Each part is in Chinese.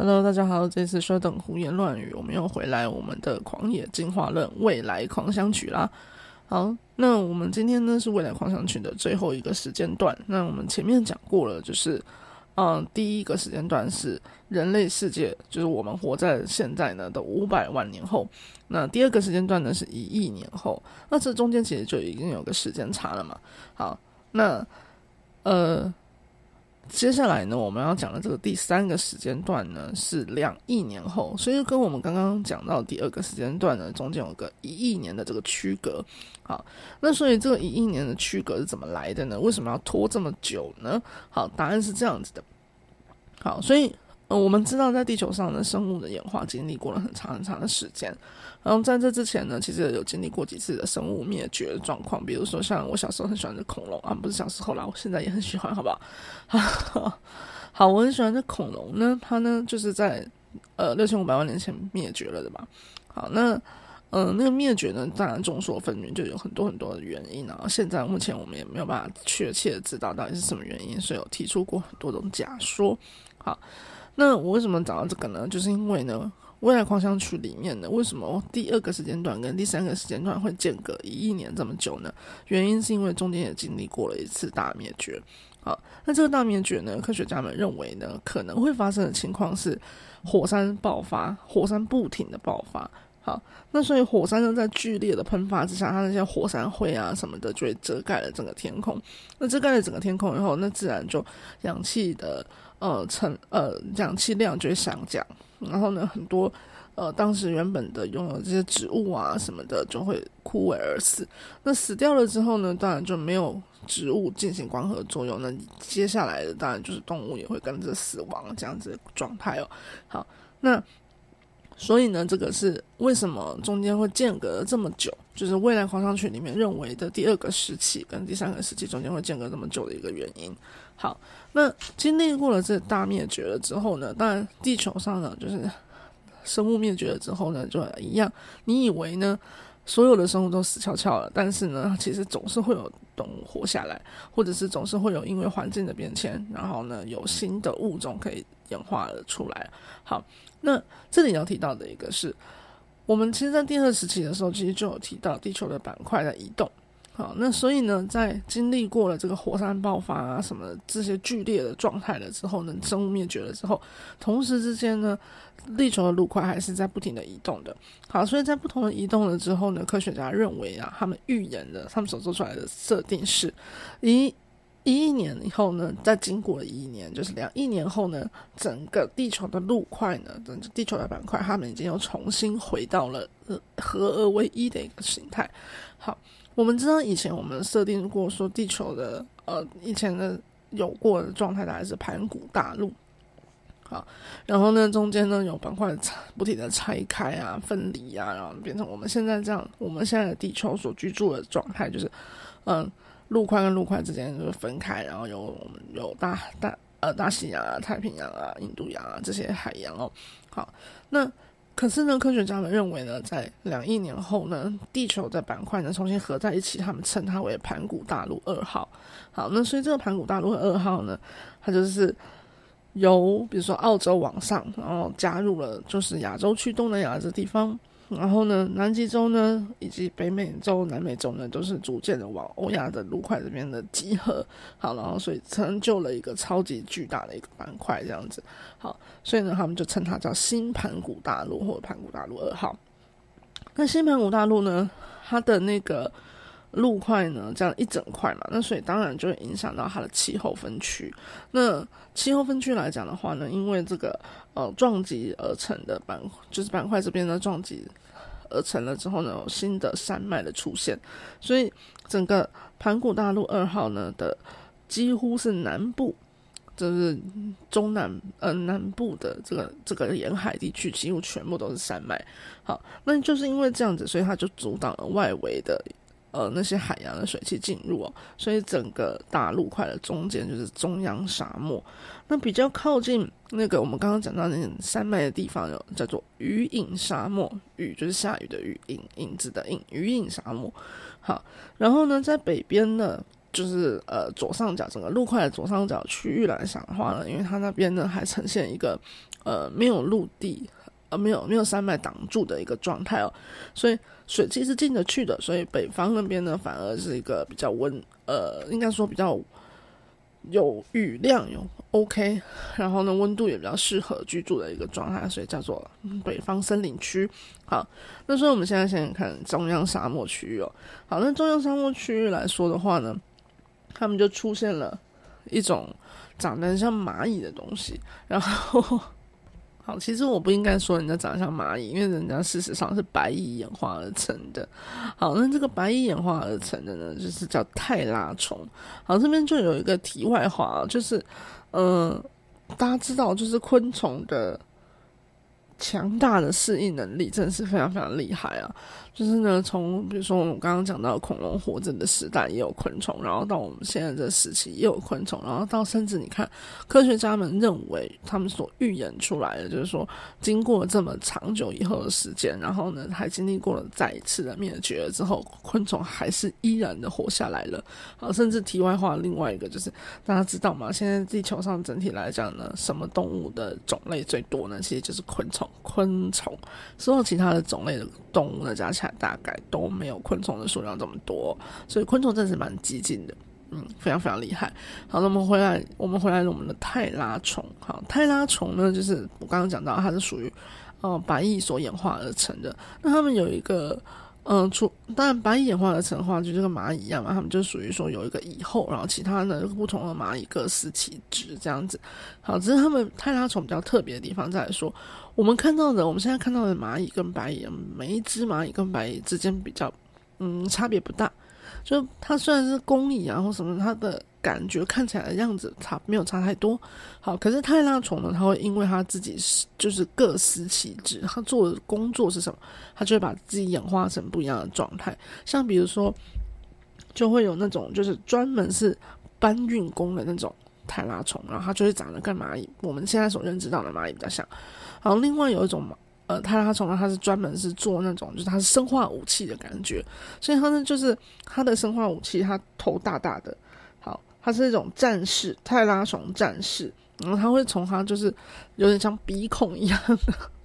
Hello，大家好，这次稍等胡言乱语，我们又回来我们的狂野进化论未来狂想曲啦。好，那我们今天呢是未来狂想曲的最后一个时间段。那我们前面讲过了，就是嗯，第一个时间段是人类世界，就是我们活在现在呢的五百万年后。那第二个时间段呢是一亿年后。那这中间其实就已经有个时间差了嘛。好，那呃。接下来呢，我们要讲的这个第三个时间段呢，是两亿年后，所以跟我们刚刚讲到第二个时间段呢，中间有个一亿年的这个区隔。好，那所以这个一亿年的区隔是怎么来的呢？为什么要拖这么久呢？好，答案是这样子的。好，所以。呃，我们知道在地球上的生物的演化经历过了很长很长的时间，然后在这之前呢，其实有经历过几次的生物灭绝的状况，比如说像我小时候很喜欢的恐龙啊，不是小时候啦，我现在也很喜欢，好不好？好，我很喜欢的恐龙呢，它呢就是在呃六千五百万年前灭绝了的吧？好，那嗯，那个灭绝呢，当然众说纷纭，就有很多很多的原因啊。现在目前我们也没有办法确切知道到底是什么原因，所以有提出过很多种假说。好。那我为什么找到这个呢？就是因为呢，未来狂想曲里面呢，为什么第二个时间段跟第三个时间段会间隔一亿年这么久呢？原因是因为中间也经历过了一次大灭绝。好，那这个大灭绝呢，科学家们认为呢，可能会发生的情况是火山爆发，火山不停的爆发。好，那所以火山呢，在剧烈的喷发之下，它那些火山灰啊什么的，就会遮盖了整个天空。那遮盖了整个天空以后，那自然就氧气的。呃，成呃，氧气量就会下降，然后呢，很多呃，当时原本的拥有这些植物啊什么的，就会枯萎而死。那死掉了之后呢，当然就没有植物进行光合作用，那接下来的当然就是动物也会跟着死亡这样子的状态哦。好，那。所以呢，这个是为什么中间会间隔这么久？就是未来狂想曲里面认为的第二个时期跟第三个时期中间会间隔这么久的一个原因。好，那经历过了这大灭绝了之后呢，当然地球上呢，就是生物灭绝了之后呢，就一样。你以为呢，所有的生物都死翘翘了，但是呢，其实总是会有动物活下来，或者是总是会有因为环境的变迁，然后呢，有新的物种可以演化了出来。好。那这里要提到的一个是，我们其实，在第二时期的时候，其实就有提到地球的板块在移动。好，那所以呢，在经历过了这个火山爆发啊什么这些剧烈的状态了之后呢，生物灭绝了之后，同时之间呢，地球的陆块还是在不停的移动的。好，所以在不同的移动了之后呢，科学家认为啊，他们预言的，他们所做出来的设定是，一。一亿年以后呢，在经过了一亿年，就是两亿年后呢，整个地球的陆块呢，整个地球的板块，他们已经又重新回到了合而为一的一个形态。好，我们知道以前我们设定过说地球的呃以前的有过的状态大概是盘古大陆，好，然后呢中间呢有板块不停的拆开啊分离啊，然后变成我们现在这样，我们现在的地球所居住的状态就是嗯。陆块跟陆块之间就是分开，然后有有大大呃大西洋啊、太平洋啊、印度洋啊这些海洋哦。好，那可是呢，科学家们认为呢，在两亿年后呢，地球的板块呢重新合在一起，他们称它为盘古大陆二号。好，那所以这个盘古大陆二号呢，它就是由比如说澳洲往上，然后加入了就是亚洲区东南亚这地方。然后呢，南极洲呢，以及北美洲、南美洲呢，都是逐渐的往欧亚的陆块这边的集合。好，然后所以成就了一个超级巨大的一个板块，这样子。好，所以呢，他们就称它叫新盘古大陆或者盘古大陆二号。那新盘古大陆呢，它的那个陆块呢，这样一整块嘛，那所以当然就会影响到它的气候分区。那气候分区来讲的话呢，因为这个呃撞击而成的板，就是板块这边的撞击。而成了之后呢，有新的山脉的出现，所以整个盘古大陆二号呢的几乎是南部，就是中南呃南部的这个这个沿海地区，几乎全部都是山脉。好，那就是因为这样子，所以它就阻挡了外围的。呃，那些海洋的水汽进入哦，所以整个大陆块的中间就是中央沙漠。那比较靠近那个我们刚刚讲到那山脉的地方，有叫做雨影沙漠，雨就是下雨的雨，影影子的影，雨影沙漠。好，然后呢，在北边呢，就是呃左上角整个陆块的左上角区域来讲的话呢，因为它那边呢还呈现一个呃没有陆地呃没有没有山脉挡住的一个状态哦，所以水汽是进得去的，所以北方那边呢反而是一个比较温呃应该说比较。有雨量，有 OK，然后呢，温度也比较适合居住的一个状态，所以叫做北方森林区。好，那所以我们现在先看中央沙漠区域哦。好，那中央沙漠区域来说的话呢，他们就出现了一种长得像蚂蚁的东西，然后。其实我不应该说人家长得像蚂蚁，因为人家事实上是白蚁演化而成的。好，那这个白蚁演化而成的呢，就是叫泰拉虫。好，这边就有一个题外话，就是，嗯，大家知道，就是昆虫的。强大的适应能力真的是非常非常厉害啊！就是呢，从比如说我们刚刚讲到恐龙活着的时代也有昆虫，然后到我们现在这时期也有昆虫，然后到甚至你看科学家们认为他们所预言出来的，就是说经过这么长久以后的时间，然后呢还经历过了再一次的灭绝了之后，昆虫还是依然的活下来了。好，甚至题外话，另外一个就是大家知道吗？现在地球上整体来讲呢，什么动物的种类最多呢？其实就是昆虫。昆虫，所有其他的种类的动物呢，加起来大概都没有昆虫的数量这么多，所以昆虫真是蛮激进的，嗯，非常非常厉害。好，那我们回来，我们回来我们的泰拉虫。好，泰拉虫呢，就是我刚刚讲到，它是属于呃白蚁所演化而成的。那它们有一个。嗯，除当然白蚁演化而成的话，就这个蚂蚁一样嘛，它们就属于说有一个蚁后，然后其他的不同的蚂蚁各司其职这样子。好，只是它们泰拉虫比较特别的地方在说，我们看到的我们现在看到的蚂蚁跟白蚁，每一只蚂蚁跟白蚁之间比较，嗯，差别不大。就它虽然是工蚁啊或什么，它的。感觉看起来的样子差没有差太多，好，可是泰拉虫呢，它会因为它自己是就是各司其职，它做的工作是什么，它就会把自己演化成不一样的状态。像比如说，就会有那种就是专门是搬运工的那种泰拉虫，然后它就会长得跟蚂蚁我们现在所认知到的蚂蚁比较像。然后另外有一种呃泰拉虫呢，它是专门是做那种就是它是生化武器的感觉，所以它呢就是它的生化武器，它头大大的。它是一种战士，泰拉虫战士，然后它会从它就是有点像鼻孔一样的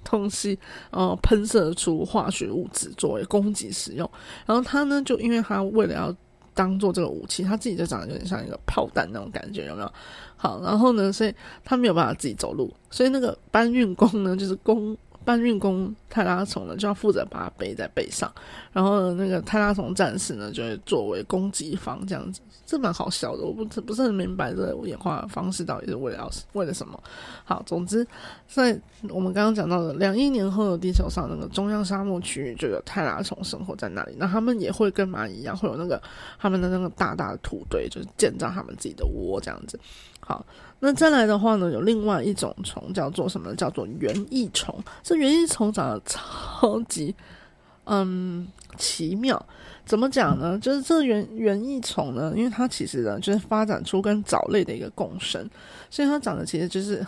东西，呃，喷射出化学物质作为攻击使用。然后它呢，就因为它为了要当做这个武器，它自己就长得有点像一个炮弹那种感觉，有没有？好，然后呢，所以它没有办法自己走路，所以那个搬运工呢，就是工。搬运工泰拉虫呢，就要负责把它背在背上，然后，那个泰拉虫战士呢，就会作为攻击方这样子，这蛮好笑的。我不不是很明白这个演化方式到底是为了为了什么。好，总之，在我们刚刚讲到的两亿年后的地球上，那个中央沙漠区域就有泰拉虫生活在那里。那他们也会跟蚂蚁一样，会有那个他们的那个大大的土堆，就是建造他们自己的窝这样子。好。那再来的话呢，有另外一种虫叫做什么？叫做园艺虫。这园艺虫长得超级嗯奇妙。怎么讲呢？就是这园园艺虫呢，因为它其实呢，就是发展出跟藻类的一个共生，所以它长得其实就是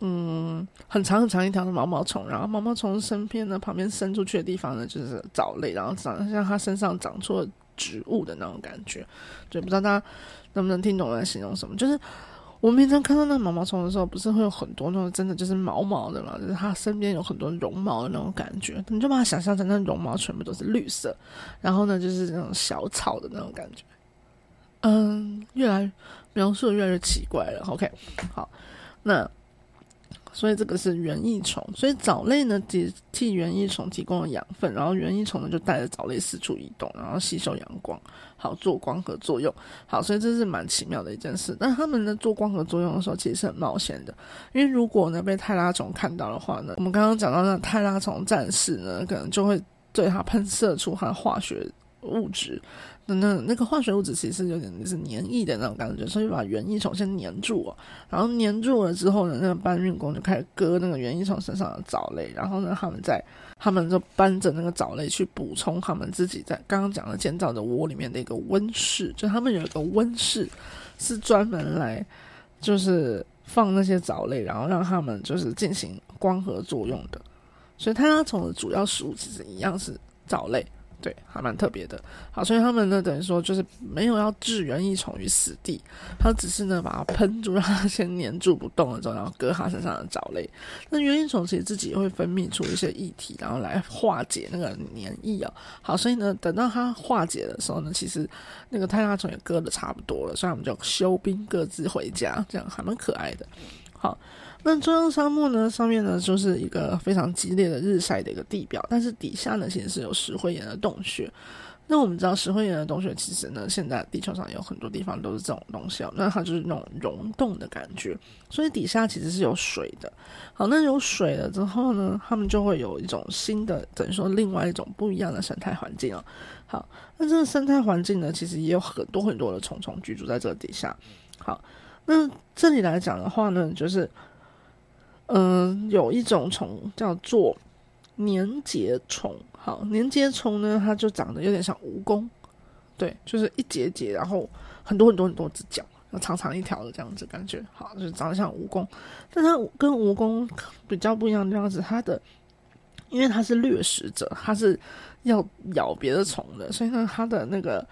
嗯很长很长一条的毛毛虫。然后毛毛虫身边呢，旁边伸出去的地方呢，就是藻类，然后长得像它身上长出了植物的那种感觉。就不知道大家能不能听懂我在形容什么？就是。我们平常看到那毛毛虫的时候，不是会有很多那种真的就是毛毛的嘛？就是它身边有很多绒毛的那种感觉，你就把它想象成那绒毛全部都是绿色，然后呢，就是那种小草的那种感觉。嗯，越来描述越来越奇怪了。OK，好，那。所以这个是园艺虫，所以藻类呢替替园艺虫提供了养分，然后园艺虫呢就带着藻类四处移动，然后吸收阳光，好做光合作用。好，所以这是蛮奇妙的一件事。但他们呢做光合作用的时候，其实是很冒险的，因为如果呢被泰拉虫看到的话呢，我们刚刚讲到那泰拉虫战士呢，可能就会对它喷射出它的化学物质。那那个化学物质其实有点是粘液的那种感觉，所以把园艺虫先粘住哦，然后粘住了之后呢，那个搬运工就开始割那个园艺虫身上的藻类，然后呢，他们在他们就搬着那个藻类去补充他们自己在刚刚讲的建造的窝里面的一个温室，就他们有一个温室是专门来就是放那些藻类，然后让他们就是进行光合作用的，所以泰拉虫的主要食物其实一样是藻类。对，还蛮特别的。好，所以他们呢，等于说就是没有要置园艺虫于死地，他只是呢把它喷住，让它先黏住不动了之后，然后割它身上的藻类。那园艺虫其实自己会分泌出一些液体，然后来化解那个黏液啊。好，所以呢，等到它化解的时候呢，其实那个泰拉虫也割的差不多了，所以我们就休兵各自回家，这样还蛮可爱的。好。那中央沙漠呢？上面呢就是一个非常激烈的日晒的一个地表，但是底下呢其实是有石灰岩的洞穴。那我们知道石灰岩的洞穴，其实呢现在地球上有很多地方都是这种东西哦。那它就是那种溶洞的感觉，所以底下其实是有水的。好，那有水了之后呢，它们就会有一种新的，等于说另外一种不一样的生态环境哦。好，那这个生态环境呢，其实也有很多很多的虫虫居住在这个底下。好，那这里来讲的话呢，就是。嗯，有一种虫叫做粘结虫。好，粘结虫呢，它就长得有点像蜈蚣，对，就是一节节，然后很多很多很多只脚，长长一条的这样子感觉。好，就长得像蜈蚣，但它跟蜈蚣比较不一样的样子，它的因为它是掠食者，它是要咬别的虫的，所以呢，它的那个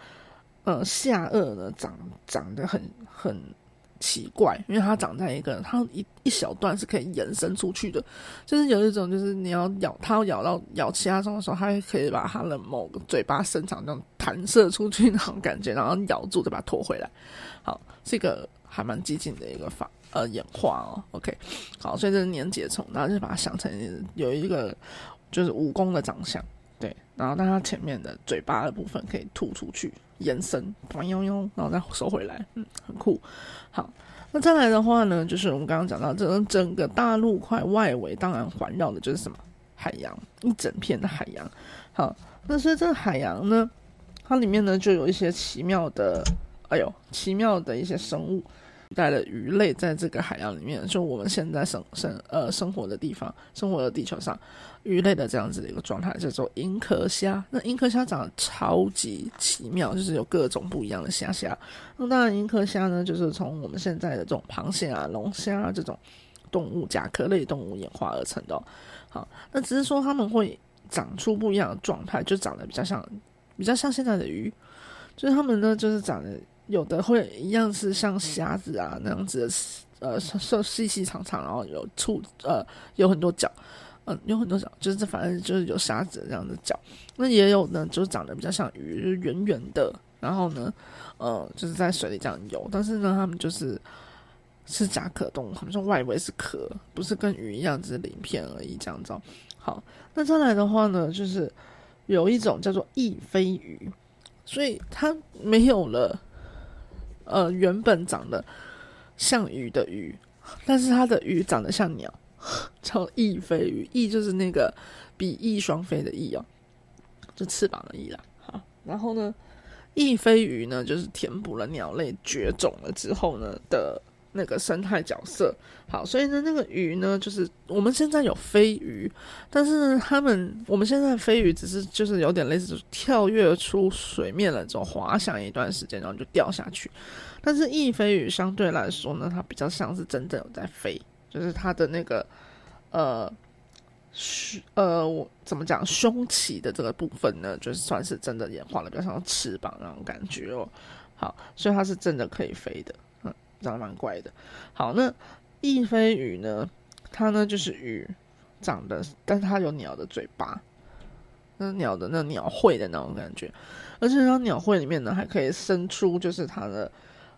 呃下颚呢长长得很很。奇怪，因为它长在一个，它一一小段是可以延伸出去的，就是有一种，就是你要咬它，要咬到咬其他虫的时候，它可以把它的某个嘴巴伸长，这样弹射出去那种感觉，然后咬住再把它拖回来。好，这个还蛮激进的一个法呃演化哦。OK，好，所以这是粘结虫，然后就把它想成有一个就是蜈蚣的长相，对，然后但它前面的嘴巴的部分可以吐出去。延伸，弯悠悠，然后再收回来，嗯，很酷。好，那再来的话呢，就是我们刚刚讲到，这整个大陆块外围，当然环绕的就是什么海洋，一整片的海洋。好，那所以这个海洋呢，它里面呢就有一些奇妙的，哎呦，奇妙的一些生物。带的鱼类在这个海洋里面，就我们现在生生呃生活的地方，生活的地球上，鱼类的这样子的一个状态叫做银壳虾。那银壳虾长得超级奇妙，就是有各种不一样的虾虾。那当然，银壳虾呢，就是从我们现在的这种螃蟹啊、龙虾啊这种动物甲壳类动物演化而成的。好，那只是说它们会长出不一样的状态，就长得比较像比较像现在的鱼，就是它们呢就是长得。有的会一样是像虾子啊那样子的，呃，瘦细细长长，然后有触呃有很多脚，嗯，有很多脚，就是这反正就是有虾子这样的脚。那也有呢，就长得比较像鱼，就是圆圆的，然后呢，呃，就是在水里这样游。但是呢，它们就是是甲壳动物，它们说外围是壳，不是跟鱼一样只是鳞片而已这样子。好，那再来的话呢，就是有一种叫做翼飞鱼，所以它没有了。呃，原本长得像鱼的鱼，但是它的鱼长得像鸟，叫翼飞鱼。翼就是那个比翼双飞的翼哦，就翅膀的翼啦。好，然后呢，翼飞鱼呢，就是填补了鸟类绝种了之后呢的。那个生态角色好，所以呢，那个鱼呢，就是我们现在有飞鱼，但是，他们我们现在飞鱼只是就是有点类似跳跃出水面了，这种滑翔一段时间，然后就掉下去。但是翼飞鱼相对来说呢，它比较像是真正有在飞，就是它的那个呃胸呃我怎么讲胸鳍的这个部分呢，就是算是真的演化了，比较像翅膀那种感觉哦。好，所以它是真的可以飞的。长得蛮怪的，好，那翼飞鱼呢？它呢就是鱼，长得，但是它有鸟的嘴巴，那鸟的那鸟喙的那种感觉，而且它鸟喙里面呢还可以伸出，就是它的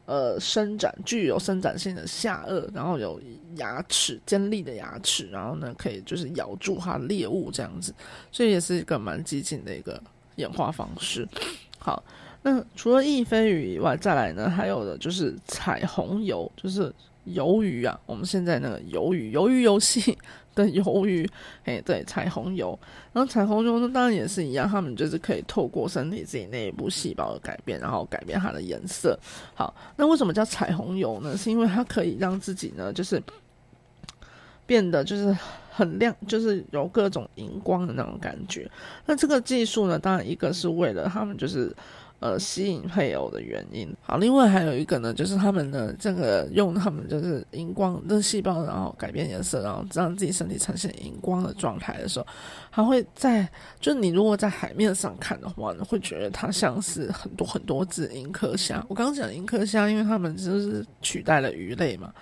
呃伸展，具有伸展性的下颚，然后有牙齿尖利的牙齿，然后呢可以就是咬住它的猎物这样子，所以也是一个蛮激进的一个演化方式。好。那除了翼飞鱼以外，再来呢，还有的就是彩虹鱿，就是鱿鱼啊。我们现在那个鱿鱼，鱿鱼游戏的鱿鱼，哎，对，彩虹鱿。然后彩虹鱿呢，当然也是一样，他们就是可以透过身体自己内部细胞的改变，然后改变它的颜色。好，那为什么叫彩虹鱿呢？是因为它可以让自己呢，就是变得就是很亮，就是有各种荧光的那种感觉。那这个技术呢，当然一个是为了他们就是。呃，吸引配偶的原因。好，另外还有一个呢，就是他们的，这个用他们就是荧光的细胞，然后改变颜色，然后让自己身体呈现荧光的状态的时候，还会在，就你如果在海面上看的话呢，会觉得它像是很多很多只银壳虾。我刚刚讲银壳虾，因为他们就是取代了鱼类嘛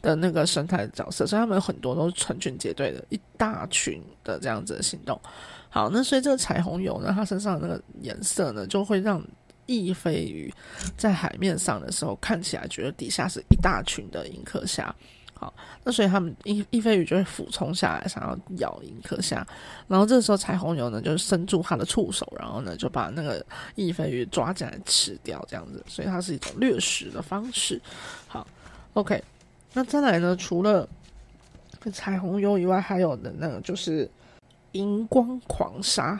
的那个生态角色，所以他们很多都是成群结队的，一大群的这样子的行动。好，那所以这个彩虹油呢，它身上的那个颜色呢，就会让。翼飞鱼在海面上的时候，看起来觉得底下是一大群的银壳虾，好，那所以他们翼翼飞鱼就会俯冲下来，想要咬银壳虾，然后这时候彩虹牛呢，就伸出它的触手，然后呢就把那个翼飞鱼抓进来吃掉，这样子，所以它是一种掠食的方式。好，OK，那再来呢，除了彩虹油以外，还有的那个就是荧光狂鲨。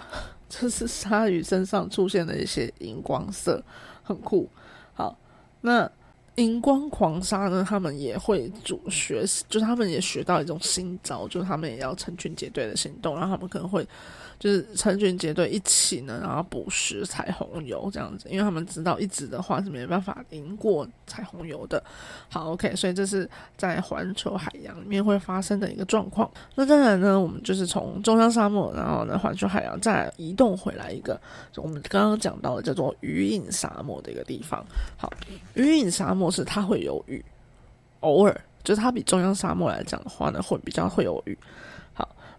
这是鲨鱼身上出现的一些荧光色，很酷。好，那荧光狂鲨呢？他们也会主学习，就是他们也学到一种新招，就是他们也要成群结队的行动，然后他们可能会。就是成群结队一起呢，然后捕食彩虹游这样子，因为他们知道一直的话是没办法赢过彩虹游的。好，OK，所以这是在环球海洋里面会发生的一个状况。那当然呢，我们就是从中央沙漠，然后呢环球海洋再移动回来一个，就我们刚刚讲到的叫做鱼影沙漠的一个地方。好，鱼影沙漠是它会有雨，偶尔就是它比中央沙漠来讲的话呢，会比较会有雨。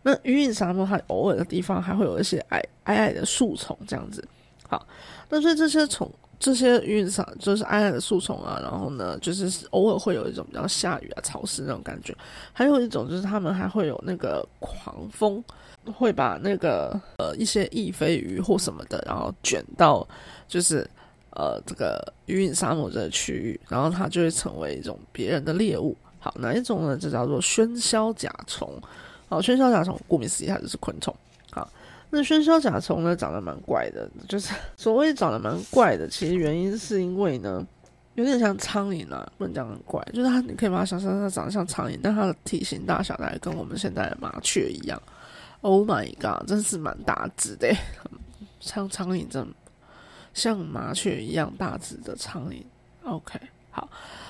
那鱼影沙漠它偶尔的地方还会有一些矮矮矮的树丛这样子，好，那所以这些虫这些鱼影沙就是矮矮的树丛啊，然后呢，就是偶尔会有一种比较下雨啊、潮湿那种感觉，还有一种就是他们还会有那个狂风，会把那个呃一些翼飞鱼或什么的，然后卷到就是呃这个鱼影沙漠这个区域，然后它就会成为一种别人的猎物。好，哪一种呢？就叫做喧嚣甲虫。好，喧嚣甲虫，顾名思义，它就是昆虫。好，那喧嚣甲虫呢，长得蛮怪的，就是 所谓长得蛮怪的，其实原因是因为呢，有点像苍蝇啊，不能讲很怪，就是它，你可以把它想象它长得像苍蝇，但它的体型大小大概跟我们现在的麻雀一样。Oh my god，真是蛮大只的，像苍蝇这像麻雀一样大只的苍蝇。OK，好，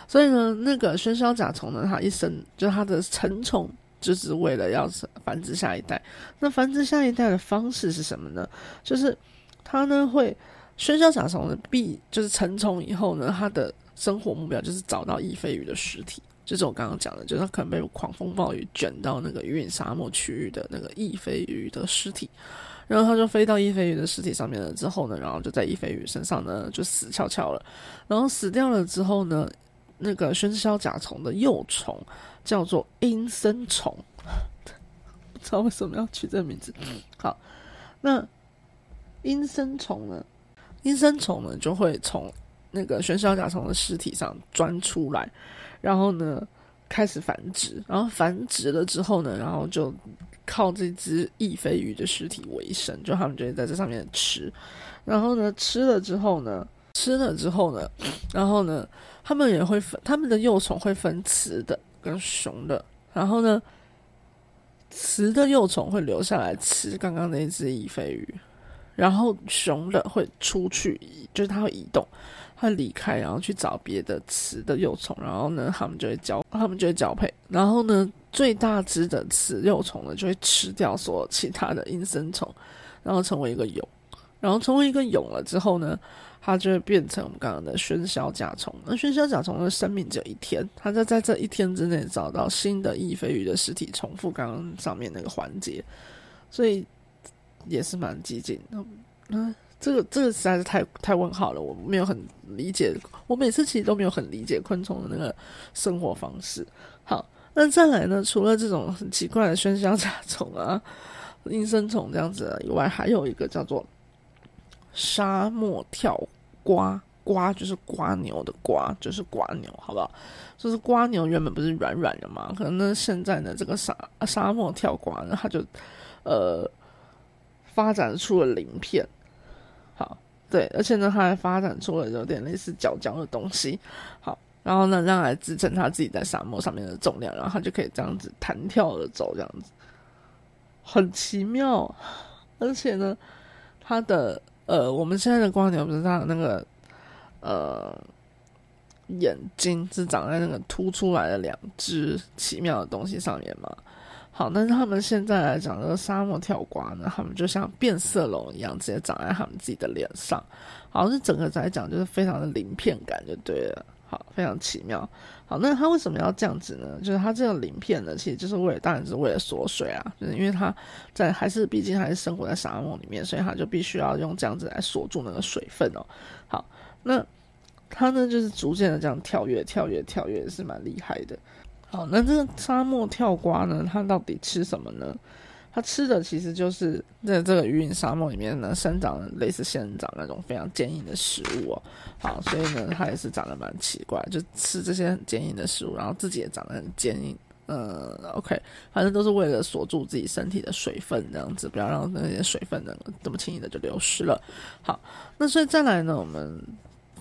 所以呢，那个喧嚣甲虫呢，它一生就它的成虫。就是为了要繁殖下一代，那繁殖下一代的方式是什么呢？就是它呢会喧嚣甲虫的必就是成虫以后呢，它的生活目标就是找到翼飞鱼的尸体，就是我刚刚讲的，就是它可能被狂风暴雨卷到那个鱼影沙漠区域的那个翼飞鱼的尸体，然后它就飞到翼飞鱼的尸体上面了之后呢，然后就在翼飞鱼身上呢就死翘翘了，然后死掉了之后呢，那个喧嚣甲虫的幼虫。叫做阴森虫，不知道为什么要取这个名字。好，那阴森虫呢？阴森虫呢就会从那个喧嚣甲虫的尸体上钻出来，然后呢开始繁殖，然后繁殖了之后呢，然后就靠这只翼飞鱼的尸体为生，就他们就会在这上面吃。然后呢吃了之后呢，吃了之后呢，然后呢他们也会分，他们的幼虫会分雌的。跟雄的，然后呢，雌的幼虫会留下来吃刚刚那只翼飞鱼，然后雄的会出去，就是它会移动，会离开，然后去找别的雌的幼虫，然后呢，它们就会交，它们就会交配，然后呢，最大只的雌幼虫呢，就会吃掉所有其他的阴生虫，然后成为一个蛹，然后成为一个蛹了之后呢。它就会变成我们刚刚的喧嚣甲虫。那喧嚣甲虫的生命只有一天，它就在这一天之内找到新的翼飞鱼的尸体，重复刚刚上面那个环节，所以也是蛮激进。的。嗯这个这个实在是太太问号了，我没有很理解。我每次其实都没有很理解昆虫的那个生活方式。好，那再来呢？除了这种很奇怪的喧嚣甲虫啊、应生虫这样子以外，还有一个叫做。沙漠跳瓜瓜就是瓜牛的瓜，就是瓜牛，好不好？就是瓜牛原本不是软软的嘛，可能呢现在呢这个沙沙漠跳瓜呢，它就呃发展出了鳞片，好对，而且呢它还发展出了有点类似角角的东西，好，然后呢让来支撑它自己在沙漠上面的重量，然后它就可以这样子弹跳的走，这样子很奇妙，而且呢它的。呃，我们现在的光牛不是它的那个呃眼睛是长在那个凸出来的两只奇妙的东西上面吗？好，但是他们现在来讲，这个沙漠跳瓜呢，他们就像变色龙一样，直接长在他们自己的脸上，好像是整个来讲就是非常的鳞片感，就对了。好，非常奇妙。好，那它为什么要这样子呢？就是它这个鳞片呢，其实就是为了，当然是为了锁水啊，就是因为它在还是毕竟还是生活在沙漠里面，所以它就必须要用这样子来锁住那个水分哦。好，那它呢就是逐渐的这样跳跃、跳跃、跳跃，是蛮厉害的。好，那这个沙漠跳瓜呢，它到底吃什么呢？它吃的其实就是在这个鱼影沙漠里面呢生长类似仙人掌那种非常坚硬的食物哦。好，所以呢，它也是长得蛮奇怪，就吃这些很坚硬的食物，然后自己也长得很坚硬。嗯，OK，反正都是为了锁住自己身体的水分，这样子不要让那些水分能这么轻易的就流失了。好，那所以再来呢，我们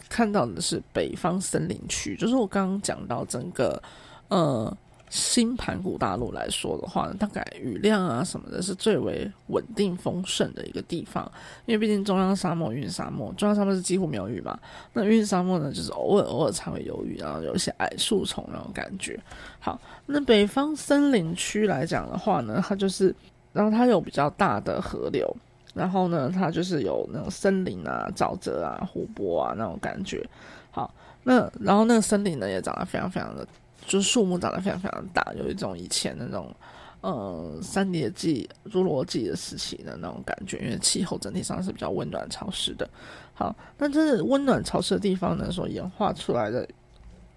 看到的是北方森林区，就是我刚刚讲到整个呃。新盘古大陆来说的话呢，大概雨量啊什么的是最为稳定丰盛的一个地方，因为毕竟中央沙漠、云沙漠，中央沙漠是几乎没有雨嘛，那云沙漠呢，就是偶尔偶尔才会有雨，然后有一些矮树丛那种感觉。好，那北方森林区来讲的话呢，它就是，然后它有比较大的河流，然后呢，它就是有那种森林啊、沼泽啊、湖泊啊那种感觉。好，那然后那个森林呢也长得非常非常的。就是树木长得非常非常大，有一种以前那种，呃，三叠纪、侏罗纪的时期的那种感觉，因为气候整体上是比较温暖潮湿的。好，那这温暖潮湿的地方呢，所演化出来的，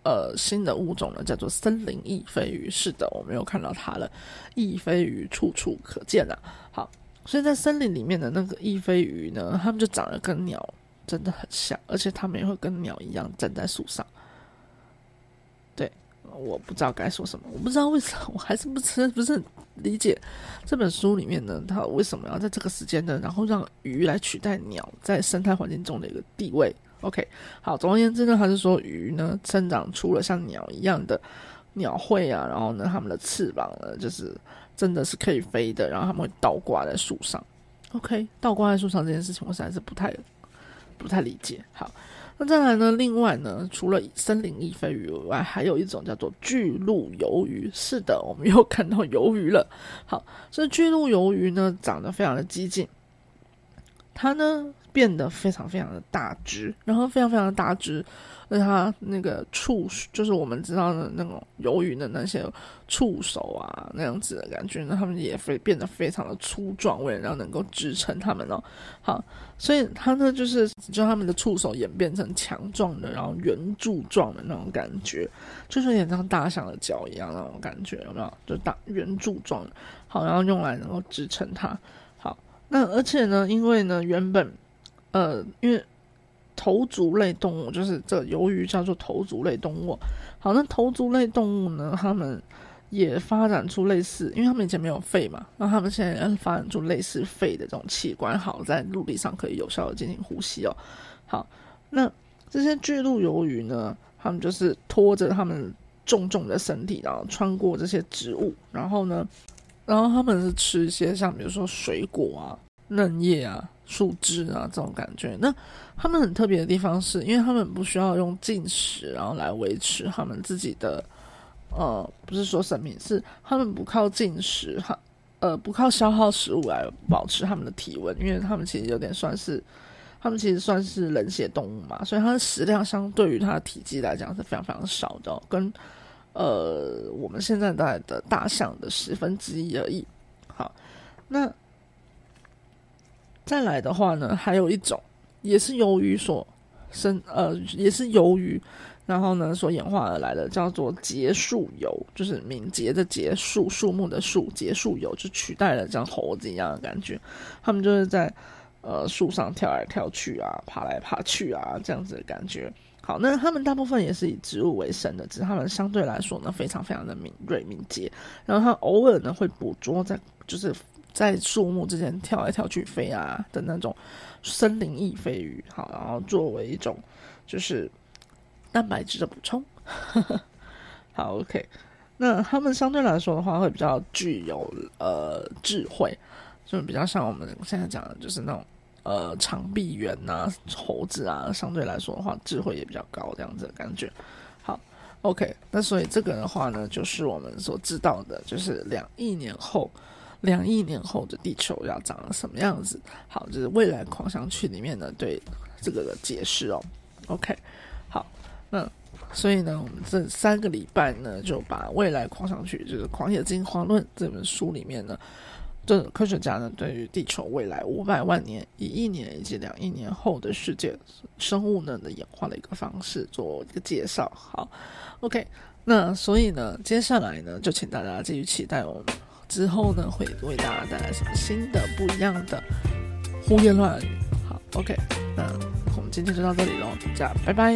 呃，新的物种呢，叫做森林翼飞鱼。是的，我没有看到它了，翼飞鱼处处可见啊。好，所以在森林里面的那个翼飞鱼呢，它们就长得跟鸟真的很像，而且它们也会跟鸟一样站在树上。我不知道该说什么，我不知道为什么，我还是不是不是很理解这本书里面呢，它为什么要在这个时间呢？然后让鱼来取代鸟在生态环境中的一个地位？OK，好，总而言之呢，还是说鱼呢生长出了像鸟一样的鸟喙啊，然后呢，它们的翅膀呢，就是真的是可以飞的，然后它们会倒挂在树上。OK，倒挂在树上这件事情，我实在是不太不太理解。好。那再来呢？另外呢，除了森林翼飞鱼以外，还有一种叫做巨鹿鱿鱼。是的，我们又看到鱿鱼了。好，这巨鹿鱿鱼呢，长得非常的激进，它呢变得非常非常的大只，然后非常非常的大只。那它那个触，就是我们知道的那种鱿鱼的那些触手啊，那样子的感觉，那它们也会变得非常的粗壮，为了让能够支撑它们哦。好，所以它呢，就是就它们的触手演变成强壮的，然后圆柱状的那种感觉，就是有点像大象的脚一样那种感觉，有没有？就大圆柱状，好，然后用来能够支撑它。好，那而且呢，因为呢，原本呃，因为头足类动物就是这鱿鱼叫做头足类动物。好，那头足类动物呢，它们也发展出类似，因为它们以前没有肺嘛，那它们现在也发展出类似肺的这种器官，好在陆地上可以有效的进行呼吸哦。好，那这些巨鹿鱿鱼呢，它们就是拖着它们重重的身体，然后穿过这些植物，然后呢，然后它们是吃一些像比如说水果啊、嫩叶啊。树枝啊，这种感觉。那他们很特别的地方是，因为他们不需要用进食，然后来维持他们自己的，呃，不是说生命，是他们不靠进食，哈，呃，不靠消耗食物来保持他们的体温，因为他们其实有点算是，他们其实算是冷血动物嘛，所以它的食量相对于它的体积来讲是非常非常少的，跟呃我们现在的的大象的十分之一而已。好，那。再来的话呢，还有一种也是由于所生，呃，也是由于，然后呢所演化而来的，叫做结树鱿，就是敏捷的结树，树木的树，结树鱿就取代了像猴子一样的感觉。他们就是在呃树上跳来跳去啊，爬来爬去啊，这样子的感觉。好，那他们大部分也是以植物为生的，只是他们相对来说呢，非常非常的敏锐敏捷。然后他偶尔呢会捕捉在就是。在树木之间跳来跳去飞啊的那种森林翼飞鱼，好，然后作为一种就是蛋白质的补充。好，OK，那他们相对来说的话，会比较具有呃智慧，就比较像我们现在讲的，就是那种呃长臂猿呐、猴子啊，相对来说的话，智慧也比较高，这样子的感觉。好，OK，那所以这个的话呢，就是我们所知道的，就是两亿年后，两亿年后的地球要长什么样子。好，就是未来狂想曲里面呢对这个的解释哦。OK，好，那所以呢，我们这三个礼拜呢，就把未来狂想曲，就是《狂野进化论》这本书里面呢。这科学家呢，对于地球未来五百万年、一亿年以及两亿年后的世界生物呢的演化的一个方式做一个介绍。好，OK，那所以呢，接下来呢，就请大家继续期待我们之后呢，会为大家带来什么新的、不一样的胡言乱语。好，OK，那我们今天就到这里喽，大家拜拜。